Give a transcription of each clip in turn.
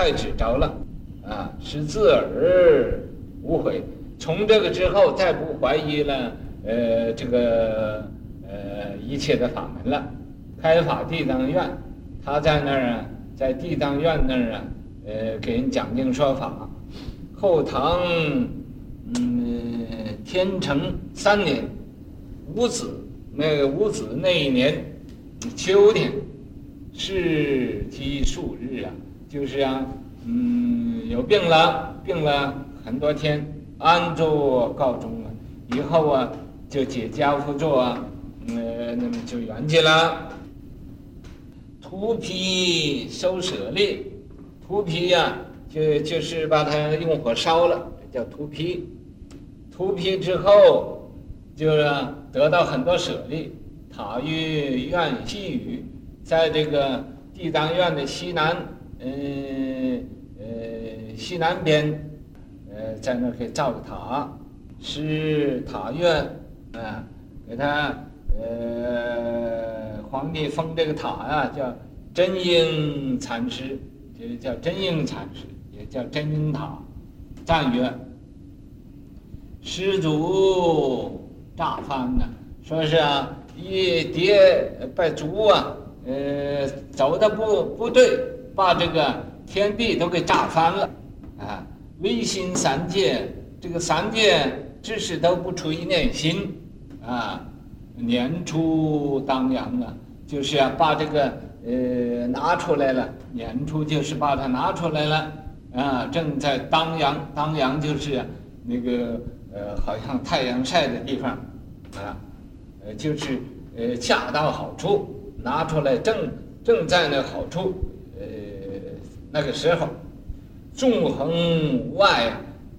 太执着了，啊，是自而无悔。从这个之后，再不怀疑了，呃，这个呃一切的法门了。开法地藏院，他在那儿啊，在地藏院那儿啊，呃，给人讲经说法。后唐，嗯，天成三年，五子，那个五子那一年，秋天，是积数日啊，就是啊，嗯，有病了，病了很多天，安住告终了，以后啊，就解家父咒啊，呃，那么就圆寂了。涂皮收舍利，涂皮呀，就就是把它用火烧了，叫涂皮。涂皮之后，就是得到很多舍利。塔于院西隅，在这个地藏院的西南，嗯呃西南边，呃在那给造个塔，是塔院啊，给他呃。皇帝封这个塔呀，叫真英禅师，就叫真英禅师，也叫真英塔。赞曰：“师祖炸翻呢，说是啊，一跌把足啊，呃，走的不不对，把这个天地都给炸翻了啊！唯心三界，这个三界知识都不出一念心啊。”年初当阳啊，就是啊，把这个呃拿出来了。年初就是把它拿出来了啊，正在当阳，当阳就是那个呃，好像太阳晒的地方啊，呃，就是呃恰到好处，拿出来正正在那好处，那个时候，纵横外，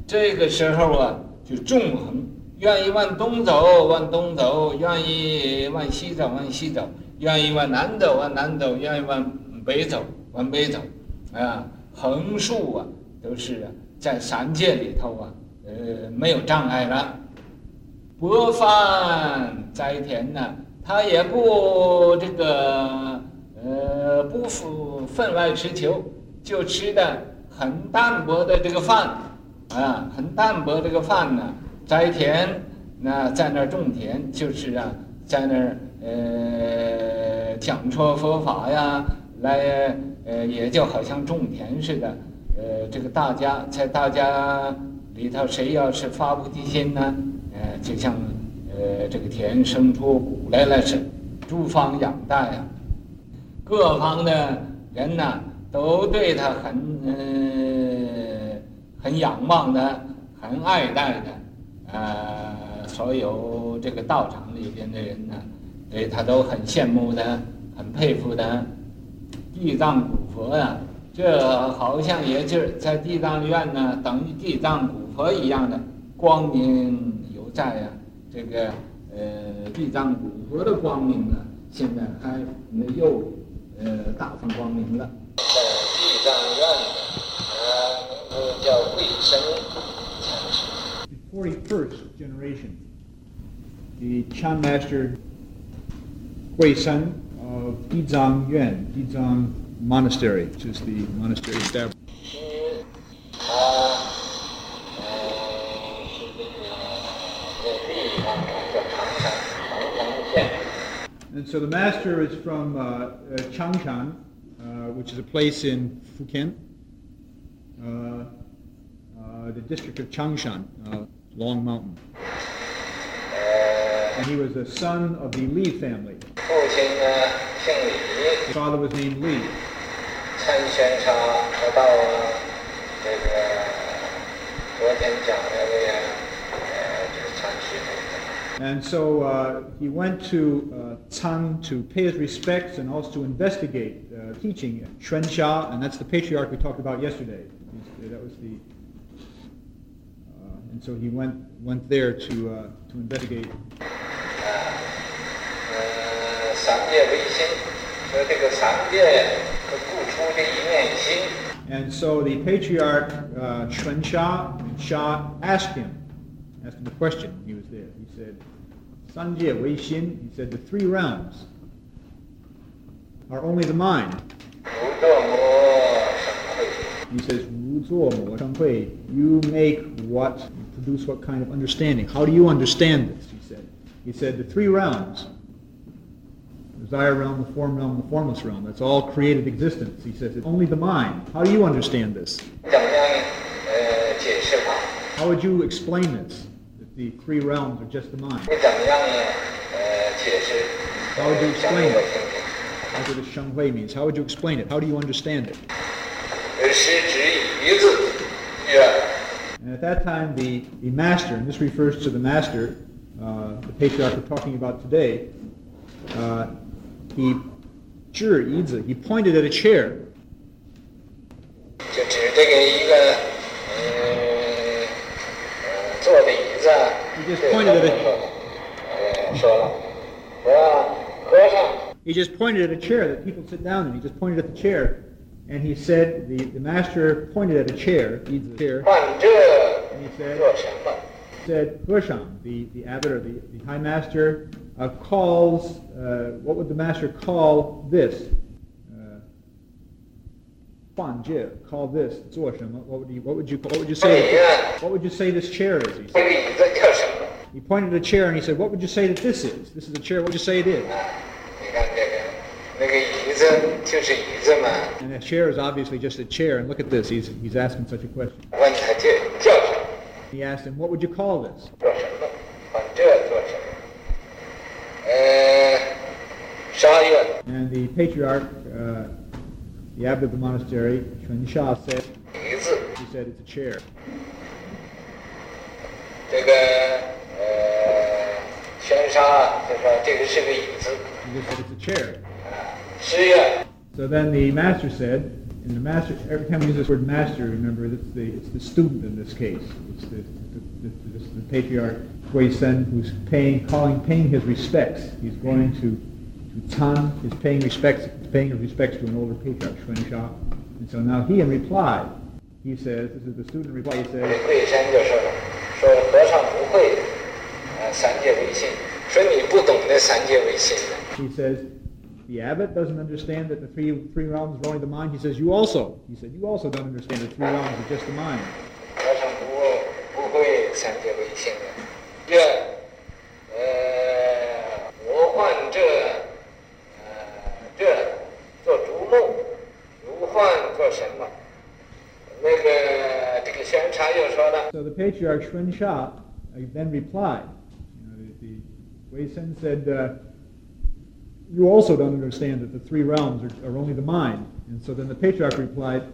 这个时候啊，就纵横。愿意往东走，往东走；愿意往西走，往西走；愿意往南走，往南走；愿意往北走，往北走。啊，横竖啊，都是在三界里头啊，呃，没有障碍了。播饭栽田呢，他也不这个，呃，不负分外持求，就吃的很淡薄的这个饭，啊，很淡薄这个饭呢。栽田，那在那儿种田，就是啊，在那儿呃讲说佛法呀，来呃也就好像种田似的，呃这个大家在大家里头谁要是发菩提心呢，呃就像呃这个田生出谷来了是，诸方养大呀，各方的人呢都对他很呃很仰望的，很爱戴的。呃，所有这个道场里边的人呢，对他都很羡慕的，很佩服的。地藏古佛呀，这好像也就是在地藏院呢，等于地藏古佛一样的光明犹在呀。这个呃，地藏古佛的光明呢，现在还没有呃大放光明了。The 41st generation, the Chan Master Guichen of Dizang Yuan, Dizang Monastery, which is the monastery established. And so the master is from uh, uh Changshan, which is a place in Fujian, uh, uh, the district of Changshan. Uh, Long Mountain. And he was a son of the Li family. His father was named Li. And so uh, he went to uh, Cang to pay his respects and also to investigate uh, teaching Xuansha, and that's the patriarch we talked about yesterday. That was the and so he went went there to uh, to investigate. And so the patriarch uh, Xia asked him, asked him a question he was there. He said, Sanjie Wei Xin, he said, the three realms are only the mind. He says, you make what, you produce what kind of understanding. How do you understand this, he said. He said, the three realms, desire realm, the form realm, the formless realm, that's all created existence. He says, it's only the mind. How do you understand this? How would you explain this? the three realms are just the mind. How would you explain it? That's what the Shenghui means. How would you explain it? How do you understand it? And at that time, the, the master, and this refers to the master, uh, the patriarch we're talking about today, uh, he, he pointed at a chair. He just pointed at a He just pointed at a chair that people sit down in. He just pointed at the chair. And he said, the, the master pointed at a chair, needs a chair. And he said, said the, the abbot or the, the high master, uh, calls, uh, what would the master call this? Uh, 换戒, call this, 做什么? What would you, what would you, what would you 这里 say, 啊， what would you say this chair is? He 这 said. 个椅子叫什么？ He pointed at a chair and he said, what would you say that this is? This is a chair, what would you say it is? 啊，你看这个那个椅子就是椅子嘛， And a chair is obviously just a chair, and look at this, he's, he's asking such a question. 问他这叫什么？ He asked him, what would you call this? 做什么？换这做什么？呃，沙月 And the patriarch, uh, the abbot of the monastery, Xuansha, said, he said, it's a chair. 这个呃，宣沙啊，就说这个是个椅子。He just said it's a chair. So then the master said, and the master, every time we use this word master, remember it's the, it's the student in this case. It's the, the, the, the, the patriarch Guichen who's paying, calling, paying his respects. He's going to, to Tan, he's paying respects paying his respects to an older patriarch, Xuansha. And so now he, in reply, he says, this is the student reply, he says, he says, the abbot doesn't understand that the three, three realms are only the mind. He says, you also. He said, you also don't understand the three realms are just the mind. the patriarch Xuansha then replied. You know, the, the Wei Sen said, uh, you also don't understand that the three realms are, are, only the mind. And so then the patriarch replied,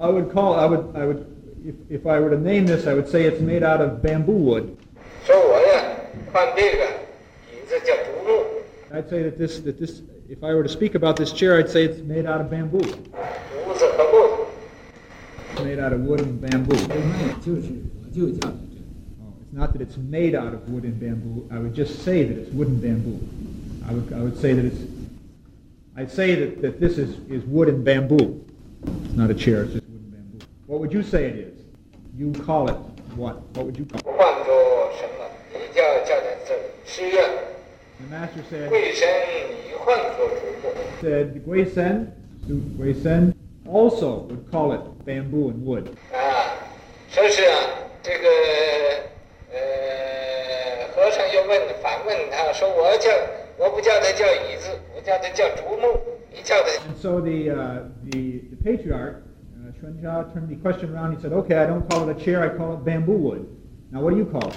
I would call, I would, I would, if, if I were to name this, I would say it's made out of bamboo wood. I'd say that this, that this, if I were to speak about this chair, I'd say it's made out of bamboo made out of wood and bamboo. Oh, it's not that it's made out of wood and bamboo. I would just say that it's wood and bamboo. I would, I would say that it's, I'd say that, that this is, is wood and bamboo. It's not a chair, it's just wood and bamboo. What would you say it is? You call it what? What would you call it? The master said, said, Guichen, Guichen, also would call it bamboo and wood. 啊，说是啊，这个呃，和尚又问反问他说：“我叫我不叫他叫椅子，我叫他叫竹木，你叫他 And so the, uh, the, the patriarch, uh, Xuanjia, turned the question around. He said, okay, I don't call it a chair, I call it bamboo wood. Now what do you call it?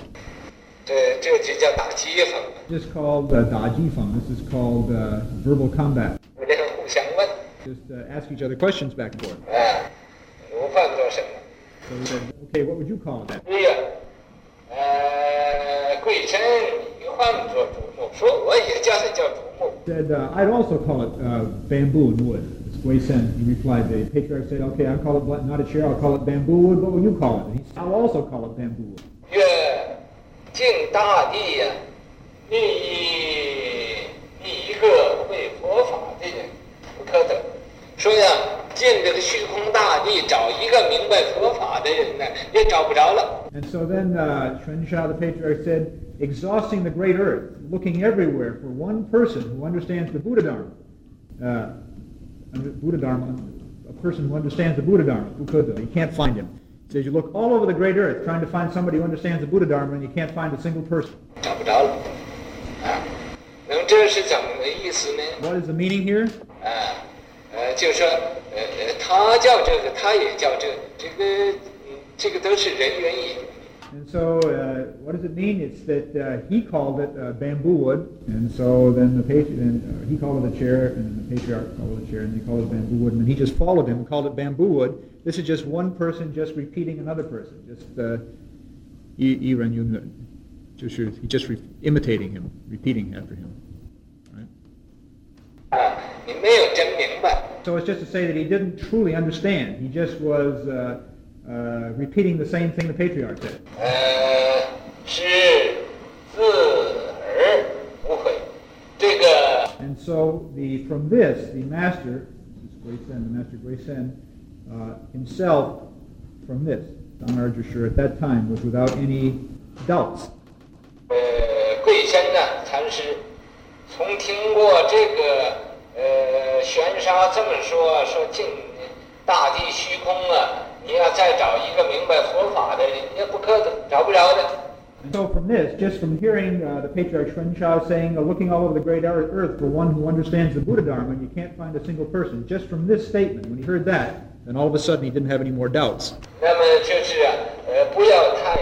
这这就叫打机房， This is called uh, Daji Feng. This is called uh, verbal combat. just uh, ask each other questions back and forth. So we said, okay, what would you call that? Said, uh, I'd also call it uh, bamboo and wood. Wei Sen, replied, the patriarch said, okay, I'll call it not a chair, I'll call it bamboo wood, what will you call it? He said, I'll also call it bamboo wood. And so then, uh, Sha the patriarch said, exhausting the great earth, looking everywhere for one person who understands the Buddha Dharma. Uh, Buddha Dharma, a person who understands the Buddha Dharma, Buddha, you can't find him. He says you look all over the great earth trying to find somebody who understands the Buddha Dharma, and you can't find a single person. What is the meaning here? 啊，呃，就是说，呃呃，他叫这个，他也叫这个，这个，嗯，这个都是人原因。 And so, uh, what does it mean? It's that uh, he called it uh, bamboo wood, and so then the patri- then, uh, he called it a chair, and then the patriarch called it a chair, and they called it bamboo wood, and then he just followed him and called it bamboo wood. This is just one person just repeating another person, just uh, Yi Yi Ren Yun Yun. Just he just re- imitating him, repeating after him. Right? so it's just to say that he didn't truly understand. He just was uh, uh, repeating the same thing the patriarch said. And so the, from this, the master, this is Sen, the master Guichen, uh, himself, from this, Don Arjushur at that time was without any doubts. Uh, 玄沙这么说：说尽大地虚空啊，你要再找一个明白佛法的人，也不可找不着的。And so from this, just from hearing uh, the patriarch Xuansha saying, uh, looking all over the great earth for one who understands the Buddha Dharma, and you can't find a single person, just from this statement, when he heard that, then all of a sudden he didn't have any more doubts. 那么就是呃，不要太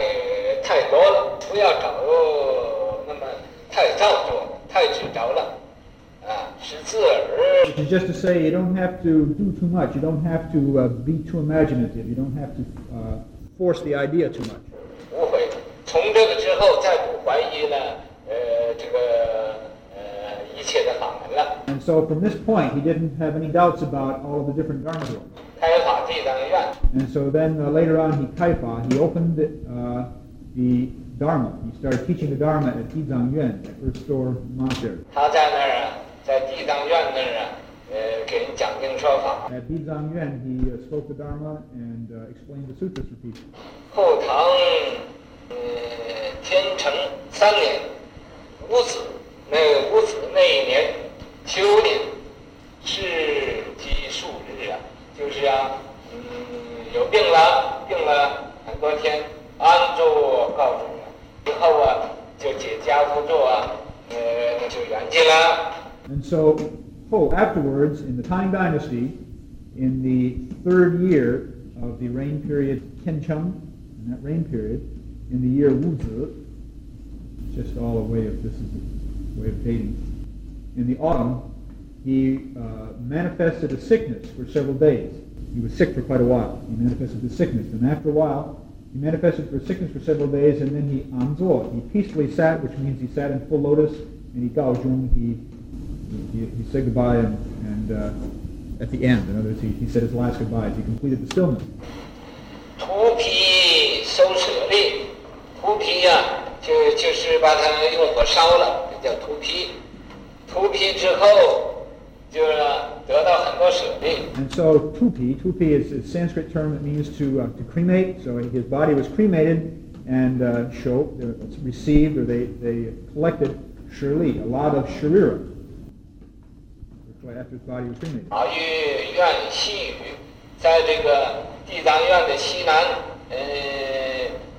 太多了，不要找那么太造作，太执着了。which is just to say, you don't have to do too much. You don't have to uh, be too imaginative. You don't have to uh, force the idea too much. And so from this point, he didn't have any doubts about all of the different Dharma rules. And so then uh, later on, he Kaifa, he opened uh, the Dharma. He started teaching the Dharma at Dizang Yuan, at Earth Store Monastery. At Dizang Yuan, he uh, spoke the Dharma and uh, explained the sutras for people. And so, oh, afterwards in the Tang Dynasty in the third year of the reign period Tiancheng, in that reign period, in the year Wuzi, just all a way of, this is a way of dating, in the autumn, he uh, manifested a sickness for several days. He was sick for quite a while. He manifested the sickness. And after a while, he manifested for sickness for several days, and then he anzuo. He peacefully sat, which means he sat in full lotus, and he gaozhong. He, he, he said goodbye, and, and uh, at the end. In other words, he, he said his last goodbyes. He completed the stillness. And so tupi, tupi is a Sanskrit term that means to uh, to cremate. So his body was cremated and uh, showed, uh, received, or they they collected sheli, a lot of sharira after his body was cremated. 法于院西宇，在这个地藏院的西南，呃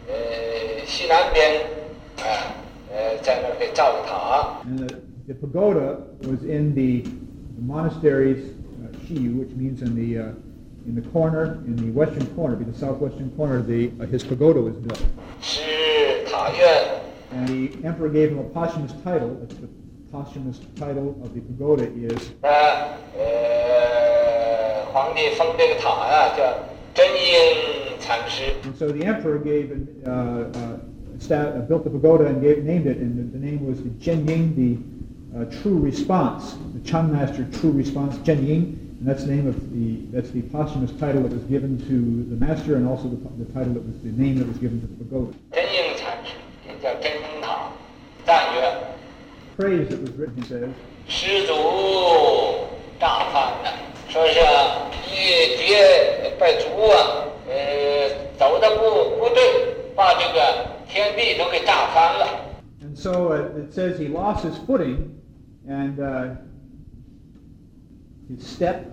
呃西南边，啊呃在那儿给造个塔。 And the, the pagoda was in the, the monastery's uh, shiyu, which means in the, uh, in the corner, in the western corner, be the southwestern corner, the, uh, his pagoda was built. 是塔院， And the emperor gave him a posthumous title. posthumous title of the pagoda is and so the emperor gave uh, uh, stat, uh, built the pagoda and gave, named it, and the, the name was the Zhenying, the uh, True Response, the Chan Master True Response Zhenying, and that's the name of the that's the posthumous title that was given to the master, and also the, the title that was the name that was given to the pagoda Phrase that was written, he says, 施主大方的，说是啊一劫拜足啊，呃，走的不不对，把这个天地都给炸翻了。 and so uh, it says he lost his footing, and uh, his step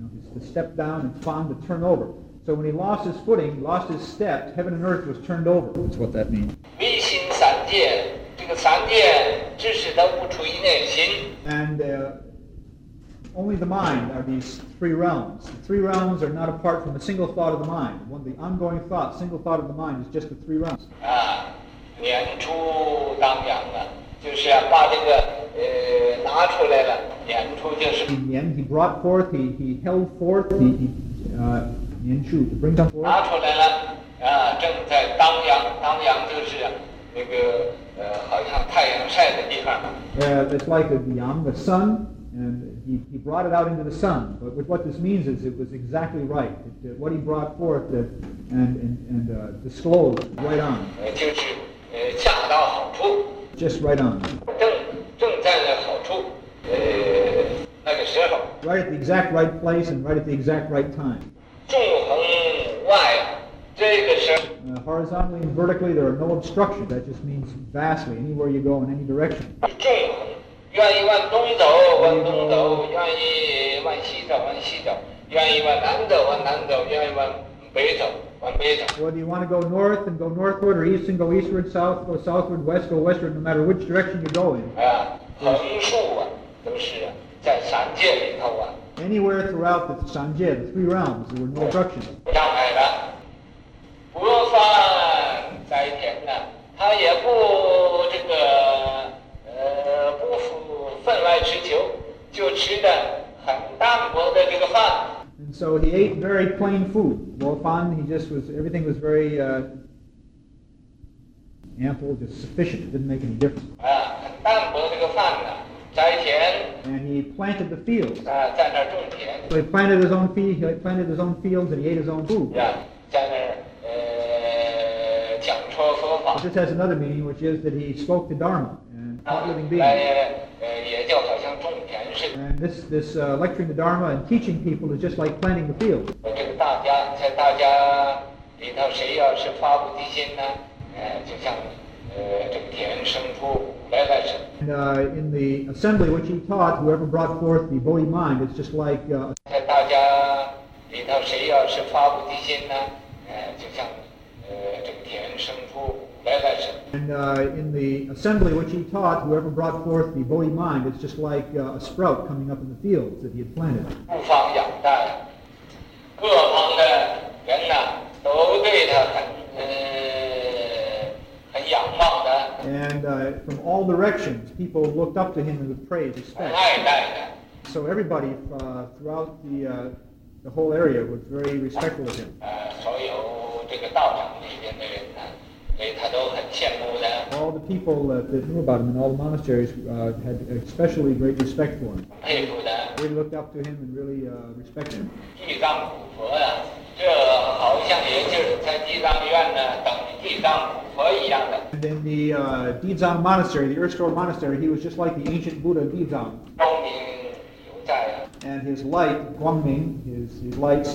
You know, he's to step down and fan to turn over. So when he lost his footing, lost his steps, heaven and earth was turned over. That's what that means. 唯心三界，这个三界 只是都不出于内心， And uh, only the mind are these three realms. The three realms are not apart from a single thought of the mind. One, the ongoing thought, single thought of the mind is just the three realms. 啊，年初当阳啊，就是啊把这个呃拿出来了，年初就是。 In the end, he brought forth, he, he held forth, he, he uh, Nianshu, to bring them forth. 拿出来了啊，正在当阳，当阳就是那个呃， 好像太阳晒的地方。 Uh, it's like the yang, the sun, and he, he brought it out into the sun. But what- what this means is it was exactly right. It, uh, what he brought forth uh, and, and, and uh, disclosed right on, 呃，就是呃恰到好处， just right on, 正正在那好处，呃那个时候， right at the exact right place and right at the exact right time. 纵横外啊，这个时候 uh, horizontally and vertically, there are no obstructions. That just means vastly, anywhere you go in any direction. Whether you want to go north and go northward, or east and go eastward, south go southward, west go westward, no matter which direction you go in. Anywhere throughout the Sanjie, the three realms, there were no obstructions. 他也不这个呃不负分外之求，就吃的很淡薄的这个饭。 And so he ate very plain food. Wolfan, he just was, everything was very uh, ample, just sufficient. It didn't make any difference. 啊，很淡薄这个饭呢，栽田 And he planted the fields. 啊，在那儿种田 So he planted his own feed, he planted his own fields, and he ate his own food. 呀， just has another meaning, which is that he spoke the Dharma and taught living beings. And this, this uh, lecturing the Dharma and teaching people is just like planting the field. And uh, in the assembly which he taught, whoever brought forth the Bodhi mind, it's just like. Uh, And uh, in the assembly which he taught, whoever brought forth the Bodhi mind, it's just like uh, a sprout coming up in the fields that he had planted. And uh, from all directions, people looked up to him with praise, respect. So everybody uh, throughout the, uh, the whole area was very respectful of him. All the people uh, that knew about him in all the monasteries uh, had especially great respect for him. They looked up to him and really uh, respected him. And in the uh, Dizang Monastery, the Earth Monastery, he was just like the ancient Buddha Dizang. And his light, Guangming, his, his light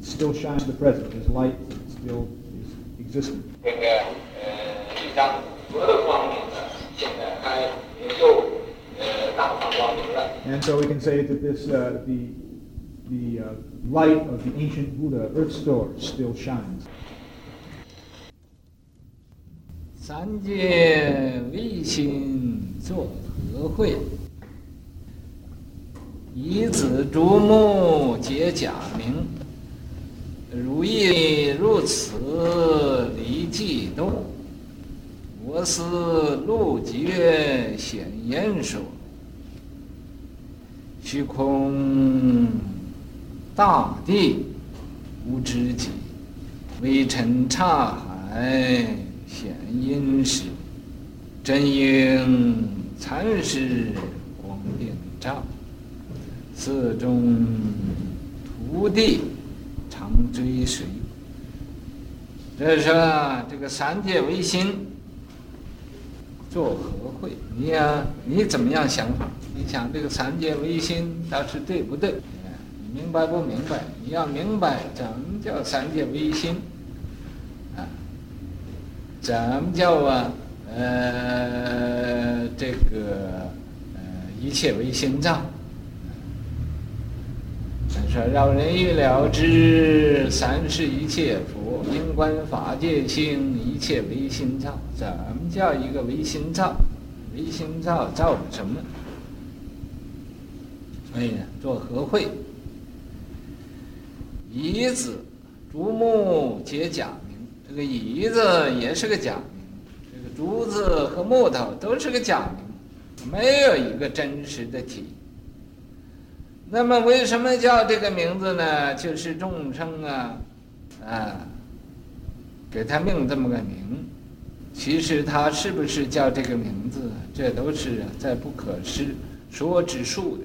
still shines the present. His light still is existent. 这个呃地藏古佛的光明呢，现在还也就呃大放光明了。 And so we can say that this, uh, the, the uh, light of the ancient Buddha Earth Store still shines. 三界唯心作和会，一子诸目皆假名。 如意如此离际动，我思路觉显言说。虚空大地无知己，微尘刹海显因时。真应禅师光电照，寺中徒弟追随。这是说这个三界唯心做和会，你呀、你怎么样想法？你想这个三界唯心到底对不对？你明白不明白？你要明白怎么叫三界唯心啊？怎么叫啊？呃，这个呃，一切唯心造。说饶人欲了知，三世一切佛，因观法界性，一切唯心造。怎么叫一个唯心造？唯心造造的什么？所以呢，做和会，椅子、竹木皆假名。这个椅子也是个假名，这个竹子和木头都是个假名，没有一个真实的体。那么为什么叫这个名字呢？就是众生啊，啊，给他命这么个名。其实他是不是叫这个名字，这都是在不可思说之数的。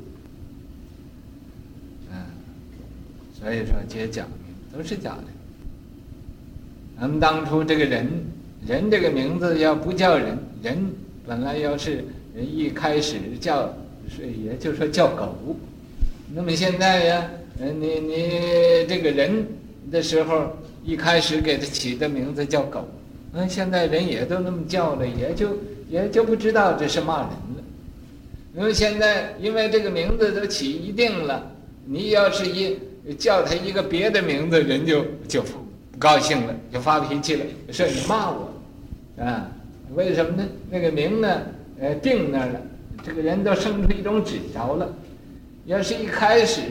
嗯，所以说皆假名，都是假的。咱们当初这个人，人这个名字要不叫人，人本来要是人一开始叫，是也就说叫狗。那么现在呀，嗯，你你这个人的时候，一开始给他起的名字叫狗，嗯，现在人也都那么叫了，也就也就不知道这是骂人了。因为现在因为这个名字都起一定了，你要是一叫他一个别的名字，人就就不高兴了，就发脾气了，说你骂我，啊，为什么呢？那个名呢，呃，定那儿了，这个人都生出一种执着了。要是一开始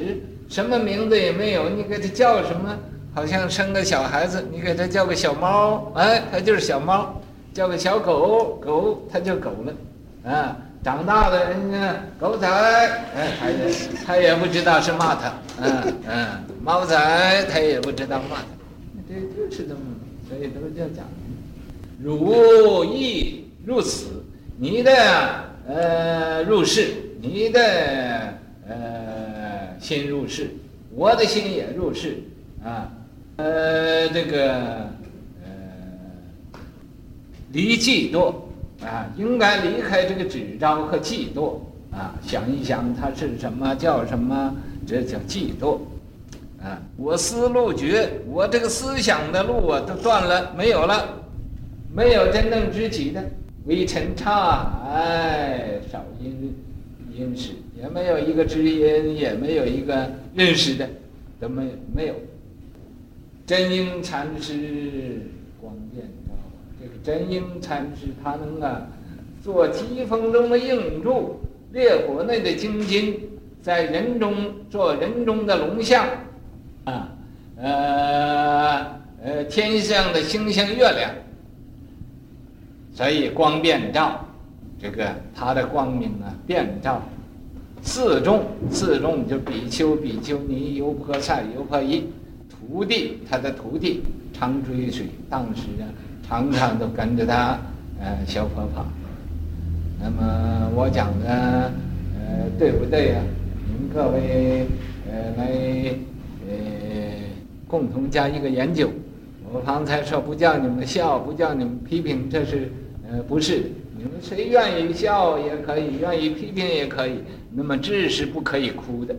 什么名字也没有，你给他叫什么？好像生个小孩子，你给他叫个小猫，哎，他就是小猫；叫个小狗狗，他就狗了。啊，长大了人家狗仔，哎，他也他也不知道是骂他，嗯嗯，猫仔他也不知道骂他，这就是这么，所以都叫假名。如意入此，你的呃入世，你的。呃，心入世，我的心也入世啊。呃，这个呃，离嫉妒啊，应该离开这个执着和嫉妒啊。想一想，它是什么叫什么？这叫嫉妒啊。我思路绝，我这个思想的路啊，都断了，没有了，没有真正知己的，微尘差海，少因因识。也没有一个知音，也没有一个认识的，都没没有。真英禅师光电照，这个真英禅师他能啊，做疾风中的硬柱，烈火内的精金，在人中做人中的龙象，啊，呃呃，天上的星星月亮，所以光遍照，这个他的光明啊，遍照。四众，四众就比丘、比丘尼、优婆塞、优婆夷，徒弟，他的徒弟常追随，当时啊，常常都跟着他，呃，学佛法。那么我讲的，呃，对不对呀？你们各位，呃，来，呃，共同加一个研究。我方才说不叫你们笑，不叫你们批评，这是，呃，不是。谁愿意笑也可以，愿意批评也可以。那么，志是不可以哭的。